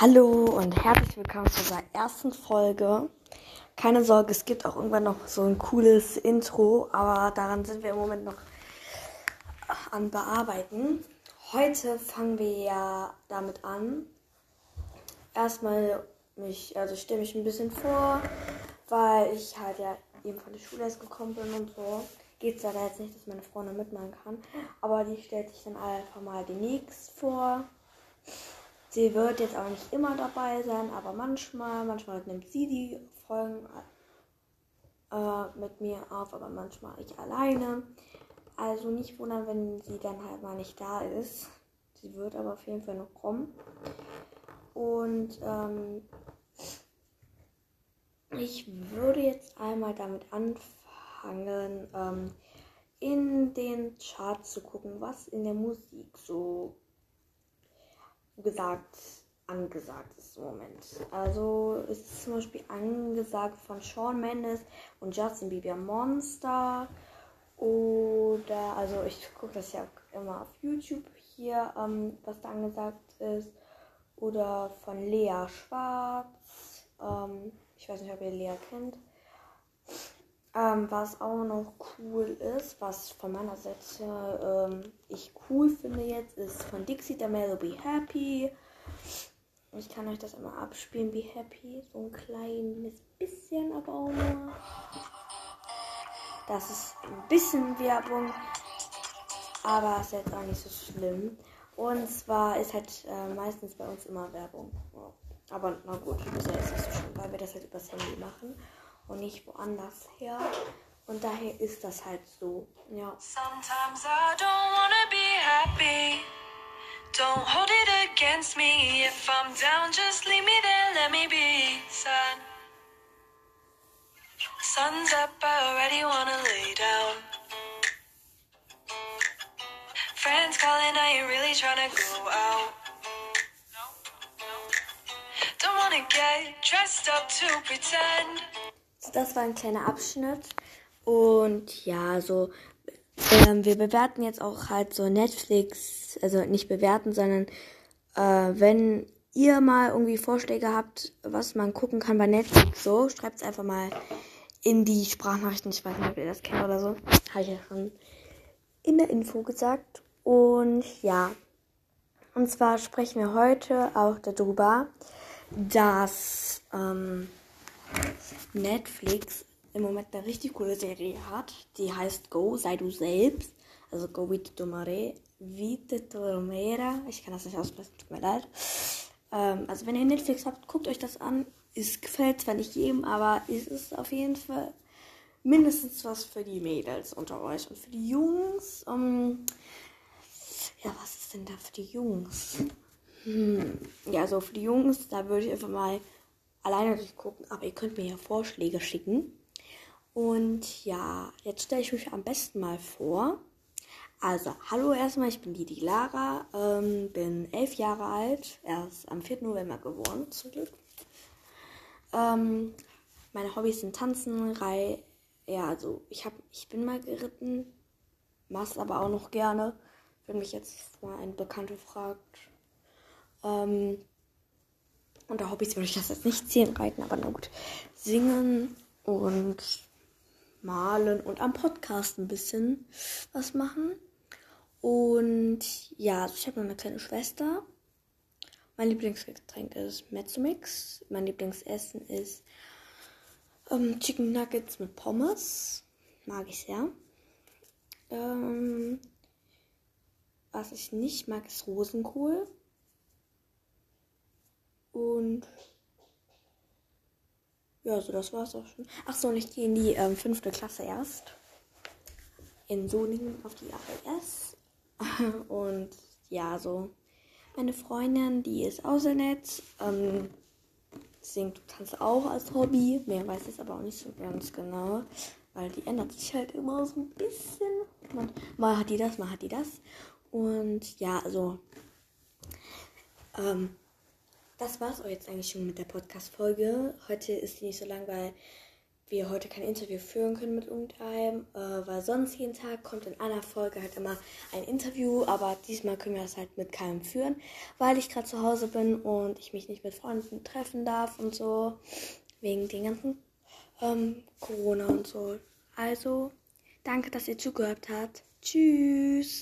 Hallo und herzlich willkommen zu unserer ersten Folge. Keine Sorge, es gibt auch irgendwann noch so ein cooles Intro, aber daran sind wir im Moment noch an Bearbeiten. Heute fangen wir ja damit an. Erstmal mich, also ich stelle mich ein bisschen vor, weil ich halt ja eben von der Schule erst gekommen bin und so. Geht es leider jetzt nicht, dass meine Freundin mitmachen kann, aber die stellt sich dann einfach mal demnächst vor. Sie wird jetzt auch nicht immer dabei sein, aber manchmal, manchmal nimmt sie die Folgen äh, mit mir auf, aber manchmal ich alleine. Also nicht wundern, wenn sie dann halt mal nicht da ist. Sie wird aber auf jeden Fall noch kommen. Und ähm, ich würde jetzt einmal damit anfangen, ähm, in den Charts zu gucken, was in der Musik so gesagt, angesagt ist im Moment. Also ist zum Beispiel angesagt von Shawn Mendes und Justin Bieber Monster. Oder, also ich gucke das ja immer auf YouTube hier, ähm, was da angesagt ist. Oder von Lea Schwarz. Ähm, ich weiß nicht, ob ihr Lea kennt. Ähm, was auch noch cool ist, was von meiner Seite ähm, ich cool finde jetzt, ist von Dixie D'Amelio Be Happy. Ich kann euch das immer abspielen, Be Happy. So ein kleines bisschen, aber auch nur. Das ist ein bisschen Werbung, aber ist jetzt auch nicht so schlimm. Und zwar ist halt äh, meistens bei uns immer Werbung. Aber na gut, ist ja jetzt nicht so schlimm, weil wir das halt übers Handy machen und nicht woanders her. Und daher ist das halt so. Ja. Sometimes I don't wanna be happy. Don't hold it against me. If I'm down, just leave me there, let me be sad. Sun's up, I already wanna lay down. Friends calling, I ain't really trying to go out. Don't wanna get dressed up to pretend. Das war ein kleiner Abschnitt. Und ja, so, ähm, wir bewerten jetzt auch halt so Netflix, also nicht bewerten, sondern äh, wenn ihr mal irgendwie Vorschläge habt, was man gucken kann bei Netflix, so, schreibt es einfach mal in die Sprachnachrichten. Ich weiß nicht, ob ihr das kennt oder so. Habe ich ja schon in der Info gesagt. Und ja, und zwar sprechen wir heute auch darüber, dass ähm, Netflix im Moment eine richtig coole Serie hat. Die heißt Go, sei du selbst. Also Go Vite Tomare, Vite Tomera. Ich kann das nicht aussprechen, tut mir leid. Ähm, also wenn ihr Netflix habt, guckt euch das an. Es gefällt zwar nicht jedem, aber es ist auf jeden Fall mindestens was für die Mädels unter euch. Und für die Jungs, um, ja, was ist denn da für die Jungs? Hm. Ja, so für die Jungs, da würde ich einfach mal alleine durchgucken, aber ihr könnt mir ja Vorschläge schicken. Und ja, jetzt stelle ich mich am besten mal vor. Also, hallo erstmal, ich bin die Lara, ähm, bin elf Jahre alt, erst am 4. November geboren, zum Glück. Ähm, meine Hobbys sind Tanzen, Rei, ja, also ich hab, ich bin mal geritten, mach's aber auch noch gerne, wenn mich jetzt mal ein Bekannter fragt. Ähm, unter Hobbys würde ich das jetzt nicht zählen, reiten, aber na gut. Singen und malen und am Podcast ein bisschen was machen. Und ja, also ich habe noch eine kleine Schwester. Mein Lieblingsgetränk ist Mezzomix. Mein Lieblingsessen ist ähm, Chicken Nuggets mit Pommes. Mag ich sehr. Ähm, was ich nicht mag, ist Rosenkohl. Und ja, so das war's auch schon. Ach so, und ich gehe in die ähm, fünfte Klasse erst. In Solingen auf die ALS. und ja, so. Meine Freundin, die ist auch sehr nett. Ähm, singt und tanzt auch als Hobby. Mehr weiß ich aber auch nicht so ganz genau. Weil die ändert sich halt immer so ein bisschen. Man, mal hat die das, mal hat die das. Und ja, also. Ähm, das war es auch jetzt eigentlich schon mit der Podcast-Folge. Heute ist die nicht so lang, weil wir heute kein Interview führen können mit irgendeinem, äh, weil sonst jeden Tag kommt in einer Folge halt immer ein Interview, aber diesmal können wir das halt mit keinem führen, weil ich gerade zu Hause bin und ich mich nicht mit Freunden treffen darf und so, wegen den ganzen ähm, Corona und so. Also, danke, dass ihr zugehört habt. Tschüss.